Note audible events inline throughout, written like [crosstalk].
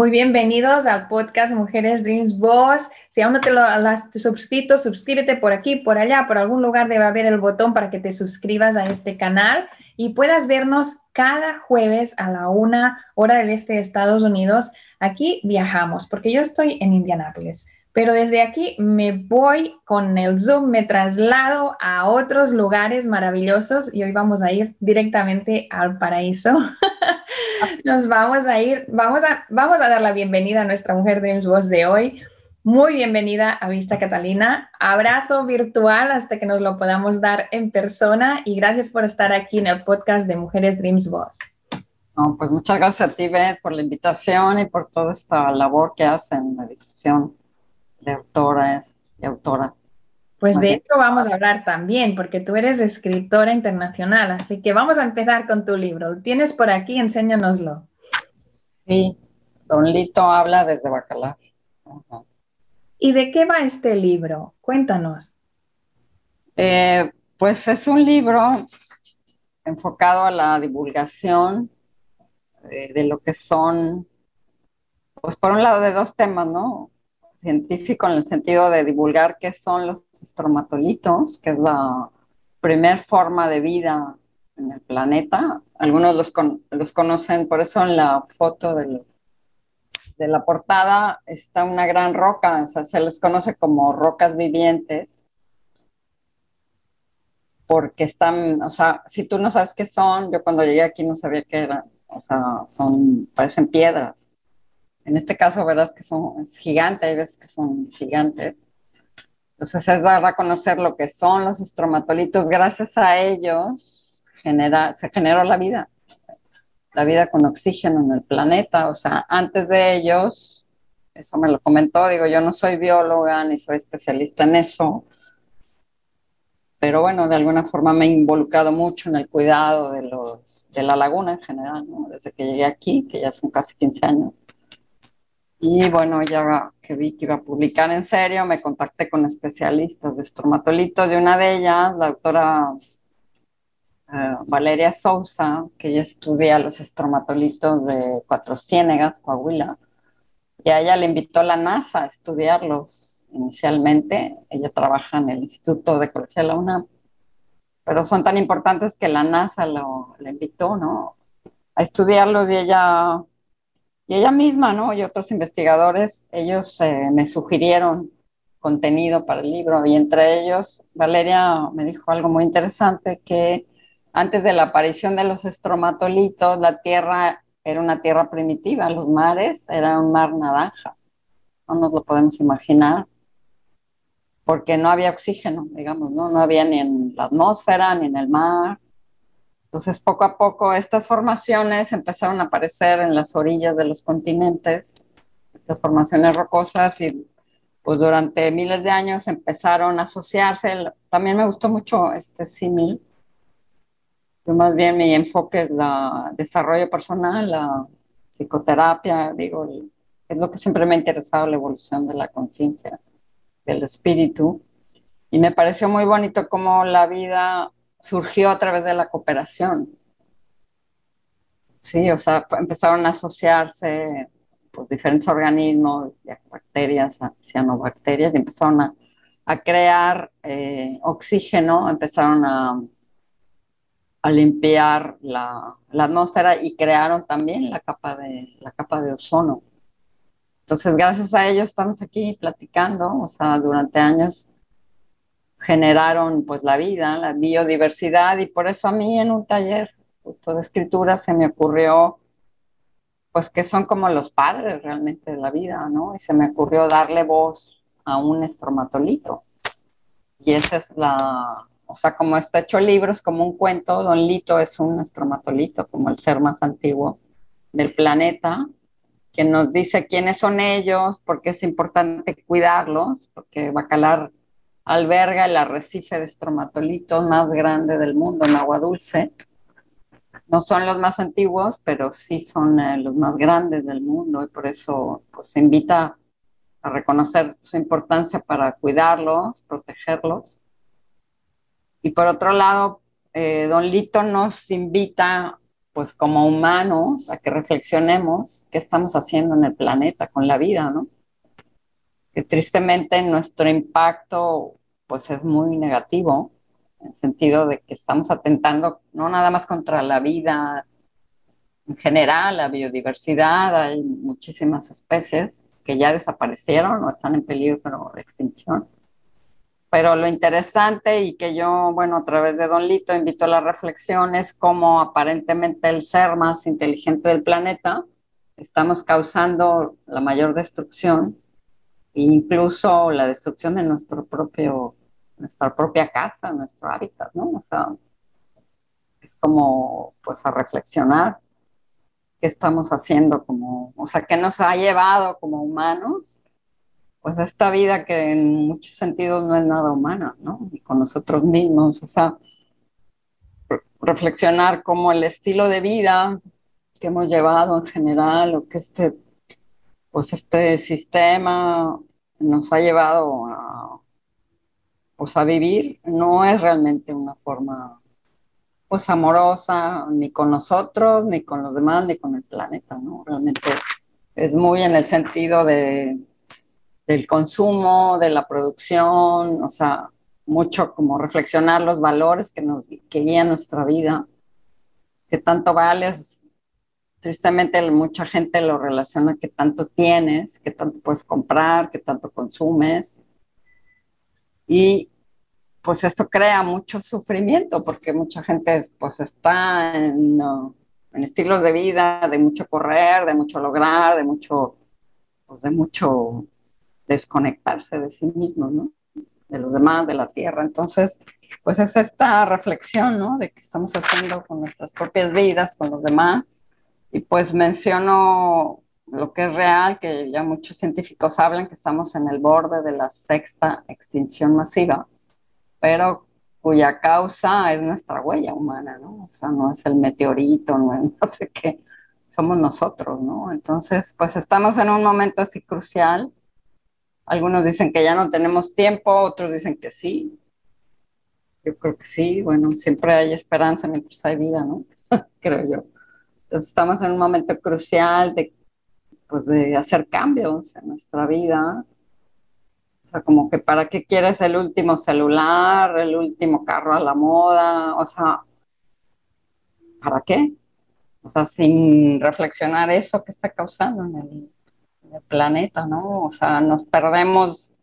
Muy bienvenidos al podcast Mujeres Dreams Boss. Si aún no te lo has suscrito, suscríbete por aquí, por allá, por algún lugar debe haber el botón para que te suscribas a este canal y puedas vernos cada jueves a la una hora del este de Estados Unidos. Aquí viajamos, porque yo estoy en Indianápolis. Pero desde aquí me voy con el Zoom, me traslado a otros lugares maravillosos y hoy vamos a ir directamente al paraíso. [laughs] Nos vamos a ir, vamos a, vamos a dar la bienvenida a nuestra mujer Dreams Boss de hoy. Muy bienvenida a Vista Catalina. Abrazo virtual hasta que nos lo podamos dar en persona y gracias por estar aquí en el podcast de Mujeres Dreams Boss. pues muchas gracias a ti, Beth, por la invitación y por toda esta labor que hacen en la difusión de autoras y autoras. Pues de esto vamos a hablar también, porque tú eres escritora internacional, así que vamos a empezar con tu libro. tienes por aquí? Enséñanoslo. Sí, Don Lito habla desde Bacalar. ¿Y de qué va este libro? Cuéntanos. Eh, pues es un libro enfocado a la divulgación eh, de lo que son, pues por un lado de dos temas, ¿no? Científico en el sentido de divulgar qué son los estromatolitos, que es la primer forma de vida en el planeta. Algunos los, los conocen, por eso en la foto de la portada está una gran roca, o sea, se les conoce como rocas vivientes, porque están, o sea, si tú no sabes qué son, yo cuando llegué aquí no sabía qué eran, o sea, son, parecen piedras en este caso, verás que son gigantes, hay veces que son gigantes. Entonces es dar a conocer lo que son los estromatolitos. Gracias a ellos genera, se generó la vida, la vida con oxígeno en el planeta. O sea, antes de ellos, eso me lo comentó, digo, yo no soy bióloga ni soy especialista en eso, pero bueno, de alguna forma me he involucrado mucho en el cuidado de, los, de la laguna en general, desde que llegué aquí, que ya son casi 15 años. Y bueno, ya que vi que iba a publicar en serio, me contacté con especialistas de estromatolitos. De una de ellas, la doctora eh, Valeria Sousa, que ella estudia los estromatolitos de Cuatro Ciénegas, Coahuila. Y a ella le invitó la NASA a estudiarlos inicialmente. Ella trabaja en el Instituto de Ecología de la UNAM. Pero son tan importantes que la NASA lo, le invitó, ¿no? A estudiarlos y ella y ella misma, ¿no? Y otros investigadores, ellos eh, me sugirieron contenido para el libro y entre ellos Valeria me dijo algo muy interesante que antes de la aparición de los estromatolitos, la Tierra era una Tierra primitiva, los mares eran un mar naranja, no nos lo podemos imaginar, porque no había oxígeno, digamos, ¿no? No había ni en la atmósfera, ni en el mar, entonces, poco a poco, estas formaciones empezaron a aparecer en las orillas de los continentes, estas formaciones rocosas, y pues durante miles de años empezaron a asociarse. También me gustó mucho este símil. Yo más bien mi enfoque es el desarrollo personal, la psicoterapia, digo, es lo que siempre me ha interesado, la evolución de la conciencia, del espíritu. Y me pareció muy bonito cómo la vida surgió a través de la cooperación. Sí, o sea, empezaron a asociarse pues, diferentes organismos, bacterias, cianobacterias, y empezaron a, crear eh, oxígeno, empezaron a, a limpiar la, la, atmósfera y crearon también la capa, de, la capa de ozono. Entonces, gracias a ellos estamos aquí platicando, o sea, durante años generaron pues la vida, la biodiversidad y por eso a mí en un taller justo de escritura se me ocurrió pues que son como los padres realmente de la vida, ¿no? Y se me ocurrió darle voz a un estromatolito. Y esa es la, o sea, como está hecho libros, como un cuento, Don Lito es un estromatolito, como el ser más antiguo del planeta, que nos dice quiénes son ellos, por qué es importante cuidarlos, porque Bacalar alberga el arrecife de estromatolitos más grande del mundo en agua dulce no son los más antiguos, pero sí son eh, los más grandes del mundo y por eso pues, se invita a reconocer su importancia para cuidarlos, protegerlos. Y por otro lado, eh, Don Lito nos invita, pues como humanos, a que reflexionemos qué estamos haciendo en el planeta con la vida, ¿no? Que tristemente nuestro impacto, pues es muy negativo en el sentido de que estamos atentando no nada más contra la vida en general, la biodiversidad, hay muchísimas especies que ya desaparecieron o están en peligro de extinción. Pero lo interesante y que yo, bueno, a través de Don Lito invito a la reflexión es cómo aparentemente el ser más inteligente del planeta estamos causando la mayor destrucción incluso la destrucción de nuestro propio nuestra propia casa, nuestro hábitat, ¿no? O sea, es como, pues, a reflexionar qué estamos haciendo como, o sea, qué nos ha llevado como humanos, pues, a esta vida que en muchos sentidos no es nada humana, ¿no? Y con nosotros mismos, o sea, reflexionar como el estilo de vida que hemos llevado en general o que este, pues, este sistema nos ha llevado a pues a vivir no es realmente una forma pues amorosa ni con nosotros, ni con los demás, ni con el planeta, ¿no? Realmente es muy en el sentido de, del consumo, de la producción, o sea, mucho como reflexionar los valores que nos que guían nuestra vida, que tanto vales, tristemente mucha gente lo relaciona que tanto tienes, que tanto puedes comprar, que tanto consumes, y pues esto crea mucho sufrimiento porque mucha gente pues está en, en, estilos de vida de mucho correr, de mucho lograr, de mucho, pues de mucho desconectarse de sí mismo, ¿no? De los demás, de la tierra. Entonces, pues es esta reflexión, ¿no? De qué estamos haciendo con nuestras propias vidas, con los demás. Y pues menciono lo que es real, que ya muchos científicos hablan que estamos en el borde de la sexta extinción masiva, pero cuya causa es nuestra huella humana, ¿no? O sea, no es el meteorito, no es [laughs] no sé qué, somos nosotros, ¿no? Entonces, pues estamos en un momento así crucial. Algunos dicen que ya no tenemos tiempo, otros dicen que sí. Yo creo que sí, bueno, siempre hay esperanza mientras hay vida, ¿no? [laughs] creo yo. Estamos en un momento crucial de pues de hacer cambios en nuestra vida. O sea, como que para qué quieres el último celular, el último carro a la moda, o sea, ¿para qué? O sea, sin reflexionar eso que está causando en el planeta, ¿no? O sea, nos perdemos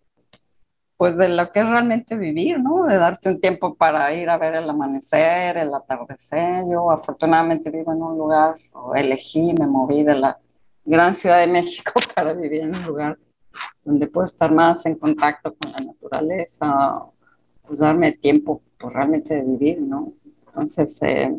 pues de lo que es realmente vivir, ¿no? De darte un tiempo para ir a ver el amanecer, el atardecer. Yo afortunadamente vivo en un lugar, o elegí, me moví de la gran Ciudad de México [laughs] para vivir en un lugar donde puedo estar más en contacto con la naturaleza, pues darme tiempo pues, realmente de vivir, ¿no? Entonces, eh,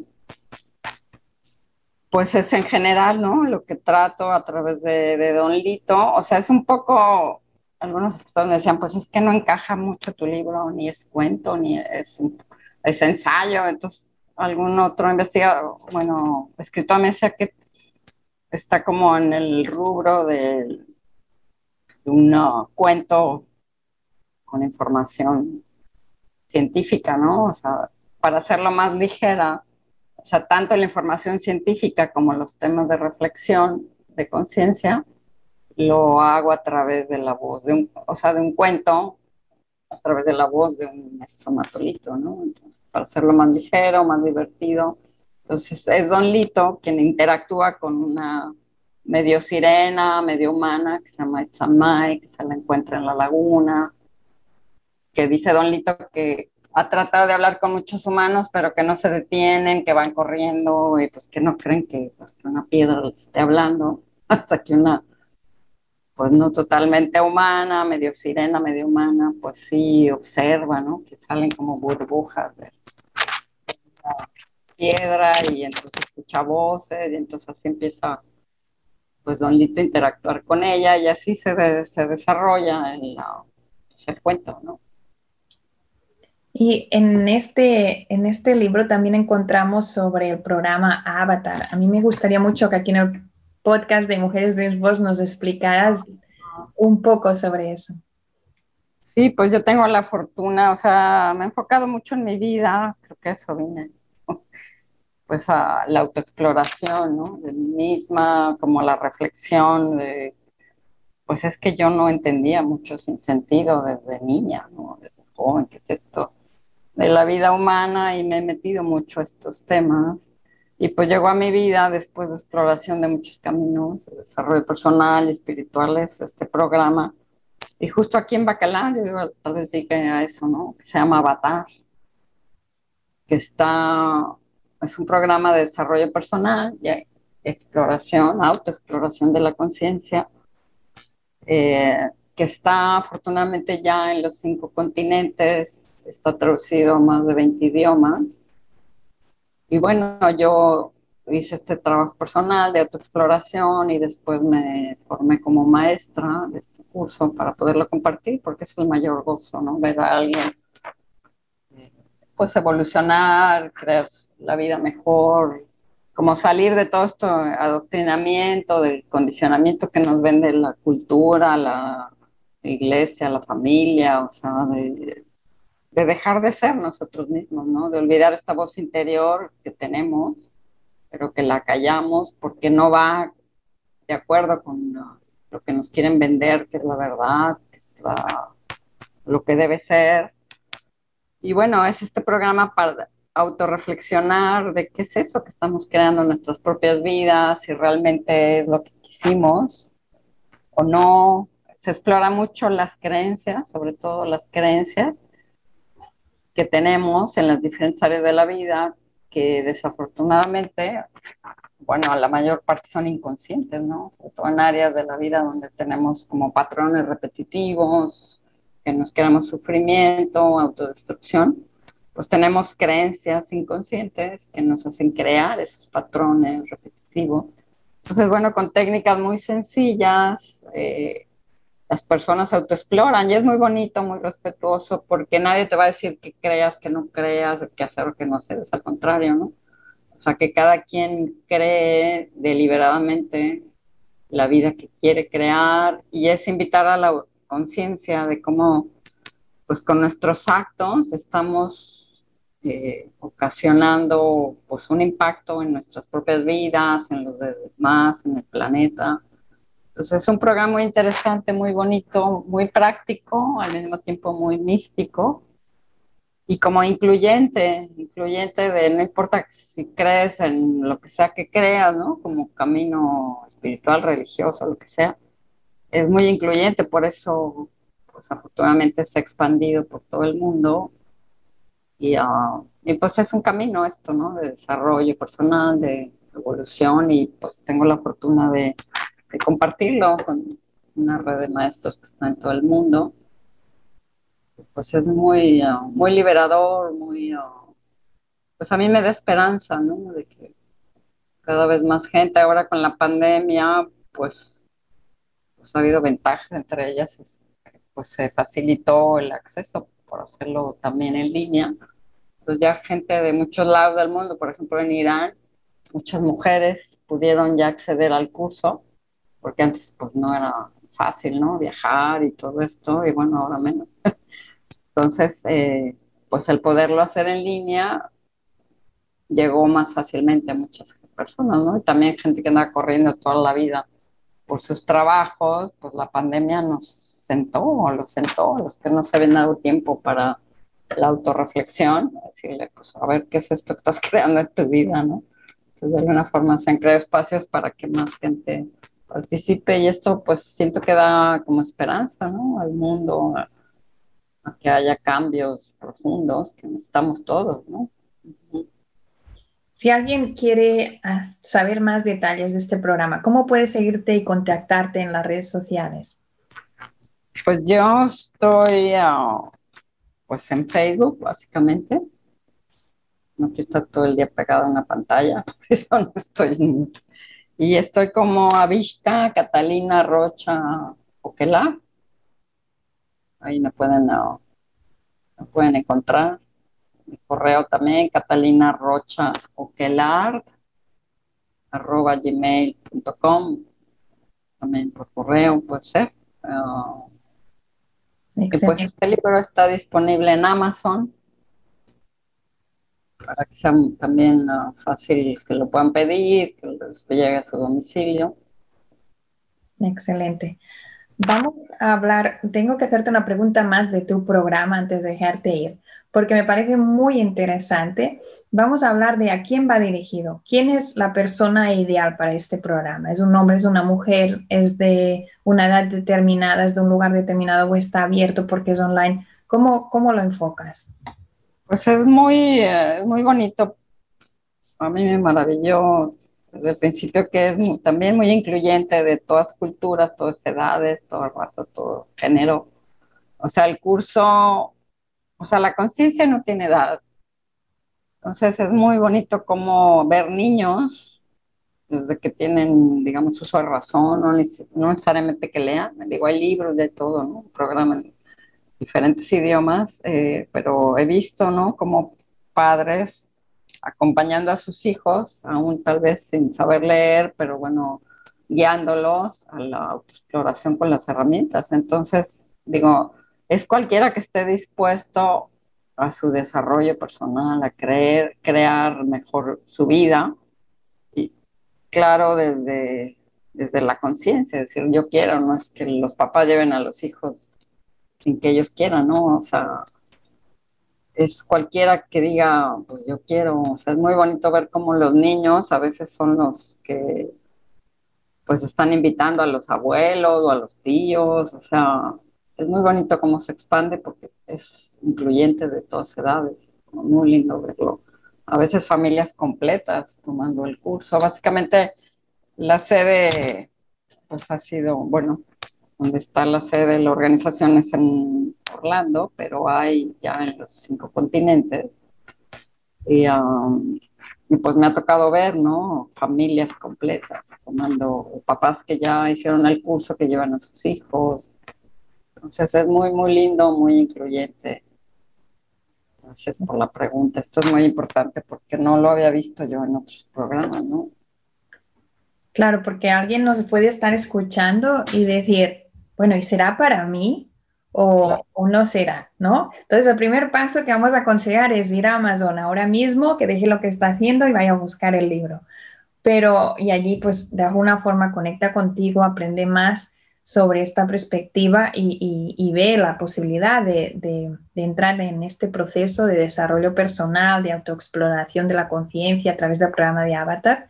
pues es en general, ¿no? Lo que trato a través de, Don Lito, o sea, es un poco, algunos me decían, pues es que no encaja mucho tu libro, ni es cuento, ni es, es ensayo, entonces algún otro investigador, bueno, escritor me decía que está como en el rubro de, un cuento con información científica, ¿no? O sea, para hacerlo más ligera, o sea, tanto la información científica como los temas de reflexión, de conciencia, lo hago a través de la voz, de un, o sea, de un cuento, a través de la voz de un estromatolito, ¿no? Entonces, para hacerlo más ligero, más divertido, entonces es Don Lito quien interactúa con una medio sirena, medio humana, que se llama Itzamay, que se la encuentra en la laguna. que dice Don Lito que ha tratado de hablar con muchos humanos, pero que no se detienen, que van corriendo y pues que no creen que, pues, que una piedra les esté hablando, [laughs] hasta que una, pues no totalmente humana, medio sirena, medio humana, pues sí observa, ¿no? Que salen como burbujas de piedra y entonces escucha voces y entonces así empieza pues Don Lito interactuar con ella y así se, se desarrolla el, ese cuento, ¿no? Y en este, en este libro también encontramos sobre el programa Avatar. A mí me gustaría mucho que aquí en el podcast de Mujeres Dreams Boss nos explicaras un poco sobre eso. Sí, pues yo tengo la fortuna, o sea, me he enfocado mucho en mi vida, creo que eso viene, pues a la autoexploración, ¿no? De mí misma, como la reflexión de, pues es que yo no entendía mucho sin sentido desde niña. Desde joven, ¿qué es esto? de la vida humana y me he metido mucho a estos temas. Y pues llegó a mi vida después de exploración de muchos caminos, de desarrollo personal y espirituales, este programa. Y justo aquí en Bacalar, yo digo, tal vez sí eso, ¿no? Que se llama Avatar, que está, es un programa de desarrollo personal y exploración, autoexploración de la conciencia, eh, que está afortunadamente ya en los cinco continentes, está traducido a más de 20 idiomas. Y bueno, yo hice este trabajo personal de autoexploración y después me formé como maestra de este curso para poderlo compartir, porque es el mayor gozo, ¿no? Ver a alguien pues evolucionar, crear la vida mejor, como salir de todo esto adoctrinamiento, del condicionamiento que nos vende la cultura, la iglesia, la familia, o sea, de, de dejar de ser nosotros mismos, ¿no? De olvidar esta voz interior que tenemos, pero que la callamos porque no va de acuerdo con lo que nos quieren vender, que es la verdad, que es lo que debe ser. Y bueno, es este programa para autorreflexionar de qué es eso que estamos creando en nuestras propias vidas, si realmente es lo que quisimos o no. Se explora mucho las creencias, sobre todo las creencias, que tenemos en las diferentes áreas de la vida que desafortunadamente, bueno, la mayor parte son inconscientes, ¿no? Sobre todo en áreas de la vida donde tenemos como patrones repetitivos, que nos creamos sufrimiento, autodestrucción, pues tenemos creencias inconscientes que nos hacen crear esos patrones repetitivos. Entonces, bueno, con técnicas muy sencillas, eh, las personas autoexploran y es muy bonito, muy respetuoso, porque nadie te va a decir que creas, que no creas, que hacer o que no hacer, es al contrario, ¿no? O sea, que cada quien cree deliberadamente la vida que quiere crear y es invitar a la conciencia de cómo, pues con nuestros actos estamos eh, ocasionando pues un impacto en nuestras propias vidas, en los demás, en el planeta entonces es un programa muy interesante, muy bonito, muy práctico, al mismo tiempo muy místico y como incluyente, incluyente de no importa si crees en lo que sea que creas, ¿no? Como camino espiritual, religioso, lo que sea, es muy incluyente, por eso, pues afortunadamente se ha expandido por todo el mundo y, uh, y pues es un camino esto, ¿no? De desarrollo personal, de evolución y pues tengo la fortuna de de compartirlo con una red de maestros que están en todo el mundo. Pues es muy, uh, muy liberador, muy, uh, pues a mí me da esperanza, ¿no? De que cada vez más gente, ahora con la pandemia, pues, pues ha habido ventajas, entre ellas pues se facilitó el acceso por hacerlo también en línea. Pues ya gente de muchos lados del mundo, por ejemplo en Irán, muchas mujeres pudieron ya acceder al curso porque antes pues no era fácil, ¿no? Viajar y todo esto, y bueno, ahora menos. [laughs] Entonces, eh, pues el poderlo hacer en línea llegó más fácilmente a muchas personas, ¿no? Y también gente que anda corriendo toda la vida por sus trabajos, pues la pandemia nos sentó, o los sentó, a los que no se habían dado tiempo para la autorreflexión, decirle, pues a ver qué es esto que estás [laughs] creando en tu vida, ¿no? Entonces, de alguna forma se han creado espacios para que más gente participe y esto pues siento que da como esperanza, ¿no? Al mundo, a, a que haya cambios profundos que necesitamos todos, ¿no? Si alguien quiere ah, saber más detalles de este programa, ¿cómo puede seguirte y contactarte en las redes sociales? Pues yo estoy ah, pues en Facebook, básicamente. No quiero estar todo el día pegada a una pantalla, [laughs] por eso no estoy. Y estoy como Avista Catalina Rocha Oquela. Ahí me pueden, ah, me pueden encontrar mi correo también, Catalina Rocha Oquelard, arroba gmail.com, también por correo puede ser. Uh, y pues este libro está disponible en Amazon para que sea también fácil que lo puedan pedir, que llegue a su domicilio. Excelente. Vamos a hablar, tengo que hacerte una pregunta más de tu programa antes de dejarte ir porque me parece muy interesante. Vamos a hablar de a quién va dirigido, quién es la persona ideal para este programa. ¿Es un hombre, es una mujer, es de una edad determinada, es de un lugar determinado o está abierto porque es online? ¿Cómo, cómo lo enfocas? Pues es muy, eh, muy bonito. A mí me maravilló desde el principio que es también muy incluyente de todas culturas, todas edades, todas razas, todo género. O sea, el curso o sea, la conciencia no tiene edad. Entonces es muy bonito como ver niños desde que tienen, digamos, uso de razón, no, necesariamente que lean, digo, hay libros de todo, ¿no? Programan diferentes idiomas, eh, pero he visto, ¿no? Como padres acompañando a sus hijos, aún tal vez sin saber leer, pero bueno, guiándolos a la autoexploración con las herramientas. Entonces, digo, es cualquiera que esté dispuesto a su desarrollo personal, a creer, crear mejor su vida. Y claro, desde, desde la conciencia, es decir, yo quiero, no es que los papás lleven a los hijos sin que ellos quieran, ¿no? O sea, es cualquiera que diga, pues yo quiero, o sea, es muy bonito ver cómo los niños a veces son los que pues están invitando a los abuelos o a los tíos, o sea, es muy bonito cómo se expande porque es incluyente de todas edades. Muy lindo verlo. A veces familias completas tomando el curso. Básicamente la sede pues ha sido, bueno, donde está la sede de la organización es en Orlando, pero hay ya en los cinco continentes. Y, um, y, pues me ha tocado ver, ¿no? Familias completas tomando, papás que ya hicieron el curso, que llevan a sus hijos, entonces es muy, muy lindo, muy incluyente. Gracias por la pregunta. Esto es muy importante porque no lo había visto yo en otros programas, ¿no? Claro, porque alguien nos puede estar escuchando y decir, bueno, ¿y será para mí o, o, no será? ¿No? Entonces, el primer paso que vamos a aconsejar es ir a Amazon ahora mismo, que deje lo que está haciendo y vaya a buscar el libro. Pero, y allí, pues, de alguna forma conecta contigo, aprende más sobre esta perspectiva y, ve la posibilidad de, entrar en este proceso de desarrollo personal, de autoexploración de la conciencia a través del programa de Avatar.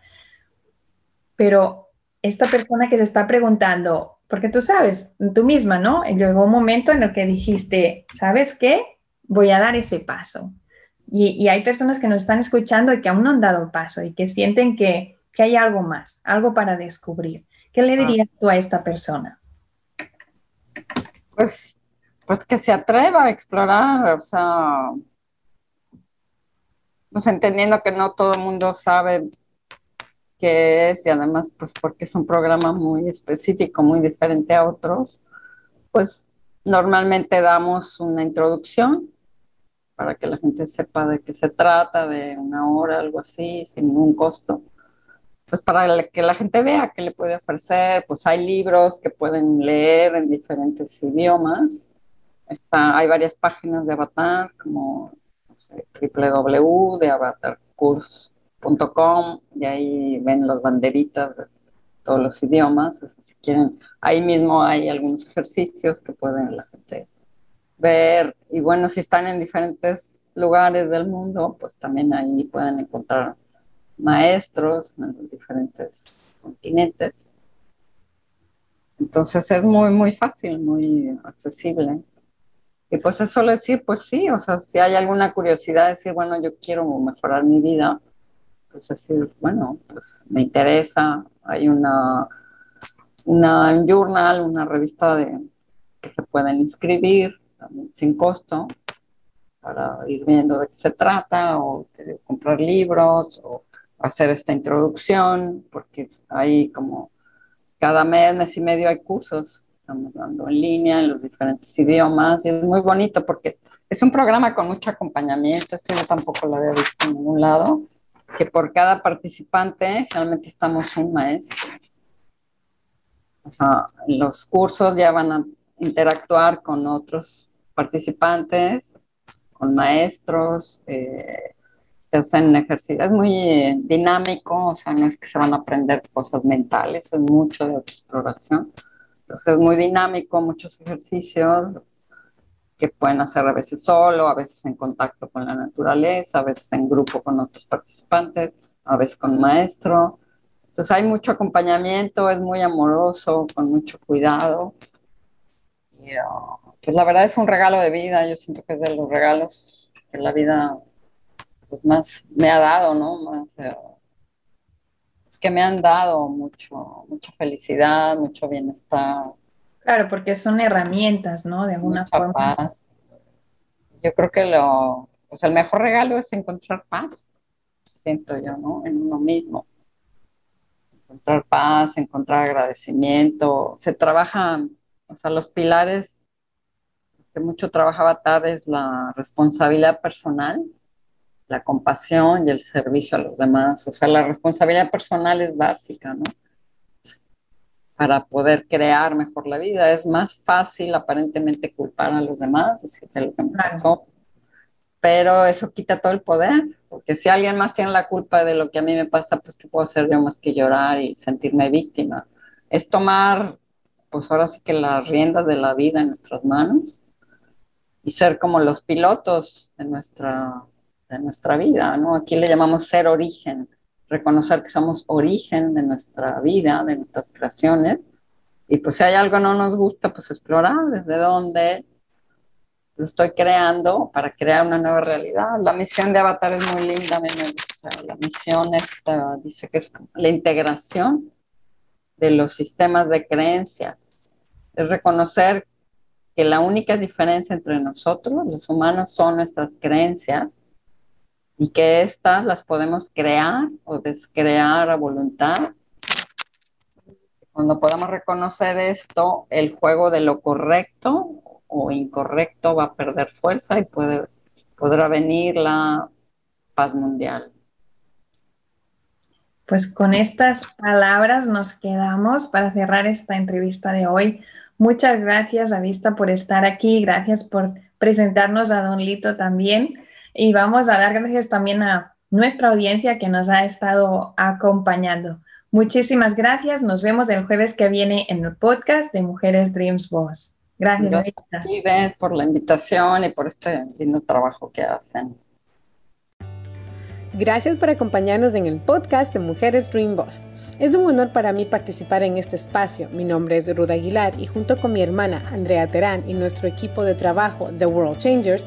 Pero esta persona que se está preguntando, porque tú sabes, tú misma, ¿no? Llegó un momento en el que dijiste, ¿sabes qué? Voy a dar ese paso. Y, hay personas que nos están escuchando y que aún no han dado paso y que sienten que, que hay algo más, algo para descubrir. ¿Qué le ah. dirías tú a esta persona? Pues, pues que se atreva a explorar, o sea, pues entendiendo que no todo el mundo sabe qué es y además pues porque es un programa muy específico, muy diferente a otros, pues normalmente damos una introducción para que la gente sepa de qué se trata, de una hora, algo así, sin ningún costo pues para que la gente vea qué le puede ofrecer, pues hay libros que pueden leer en diferentes idiomas. Está, hay varias páginas de Avatar, como no sé, www.avatarcourse.com, y ahí ven las banderitas de todos los idiomas. si quieren, ahí mismo hay algunos ejercicios que pueden la gente ver. Y bueno, si están en diferentes lugares del mundo, pues también ahí pueden encontrar maestros en los diferentes continentes. Entonces es muy, muy fácil, muy accesible. Y pues es solo decir, pues sí, o sea, si hay alguna curiosidad, decir, bueno, yo quiero mejorar mi vida, pues decir, bueno, pues me interesa, hay una, una journal, una revista de, que se pueden inscribir sin costo para ir viendo de qué se trata o comprar libros o hacer esta introducción, porque hay como cada mes, mes y medio hay cursos estamos dando en línea en los diferentes idiomas y es muy bonito porque es un programa con mucho acompañamiento, esto yo tampoco lo había visto en ningún lado, que por cada participante realmente estamos un maestro. O sea, los cursos ya van a interactuar con otros participantes, con maestros, eh, se hacen ejercicios, es muy eh, dinámico, o sea, no es que se van a aprender cosas mentales, es mucho de exploración. Entonces es muy dinámico, muchos ejercicios que pueden hacer a veces solo, a veces en contacto con la naturaleza, a veces en grupo con otros participantes, a veces con maestro. Entonces hay mucho acompañamiento, es muy amoroso, con mucho cuidado. Y, uh, pues la verdad es un regalo de vida, yo siento que es de los regalos que la vida pues, más me ha dado, ¿no? Más, eh, que me han dado mucho, mucha felicidad, mucho bienestar. Claro, porque son herramientas, ¿no? De alguna forma. Paz. Yo creo que lo, pues el mejor regalo es encontrar paz, siento yo, ¿no? En uno mismo. Encontrar paz, encontrar agradecimiento. Se trabajan, o sea, los pilares que mucho trabajaba TAD es la responsabilidad personal, la compasión y el servicio a los demás. O sea, la responsabilidad personal es básica, ¿no? Para poder crear mejor la vida. Es más fácil aparentemente culpar a los demás, decirte lo que me pasó, pero eso quita todo el poder, porque si alguien más tiene la culpa de lo que a mí me pasa, pues ¿qué puedo hacer yo más que llorar y sentirme víctima? Es tomar, pues ahora sí que las riendas de la vida en nuestras manos y ser como los pilotos de nuestra de nuestra vida, ¿no? Aquí le llamamos ser origen, reconocer que somos origen de nuestra vida, de nuestras creaciones, y pues si hay algo que no nos gusta, pues explorar desde dónde lo estoy creando para crear una nueva realidad. La misión de Avatar es muy linda, a mí me. La misión es, uh, dice que es la integración de los sistemas de creencias, es reconocer que la única diferencia entre nosotros, los humanos, son nuestras creencias y que éstas las podemos crear o descrear a voluntad. Cuando podamos reconocer esto, el juego de lo correcto o incorrecto va a perder fuerza y puede, podrá venir la paz mundial. Pues con estas palabras nos quedamos para cerrar esta entrevista de hoy. Muchas gracias, Avista, por estar aquí. Gracias por presentarnos a Don Lito también. Y vamos a dar gracias también a nuestra audiencia que nos ha estado acompañando. Muchísimas gracias. Nos vemos el jueves que viene en el podcast de Mujeres Dreams Boss. Gracias. Gracias por la invitación y por este lindo trabajo que hacen. Gracias por acompañarnos en el podcast de Mujeres Dream Boss. Es un honor para mí participar en este espacio. Mi nombre es Ruda Aguilar y junto con mi hermana Andrea Terán y nuestro equipo de trabajo The World Changers,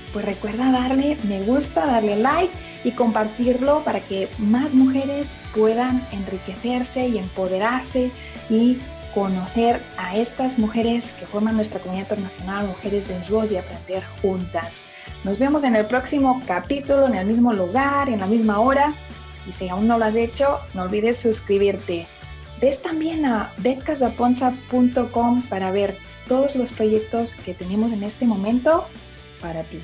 pues recuerda darle me gusta, darle like y compartirlo para que más mujeres puedan enriquecerse y empoderarse y conocer a estas mujeres que forman nuestra comunidad internacional, Mujeres de Voz y aprender juntas. Nos vemos en el próximo capítulo, en el mismo lugar, en la misma hora. Y si aún no lo has hecho, no olvides suscribirte. Ves también a betcasaponza.com para ver todos los proyectos que tenemos en este momento para ti.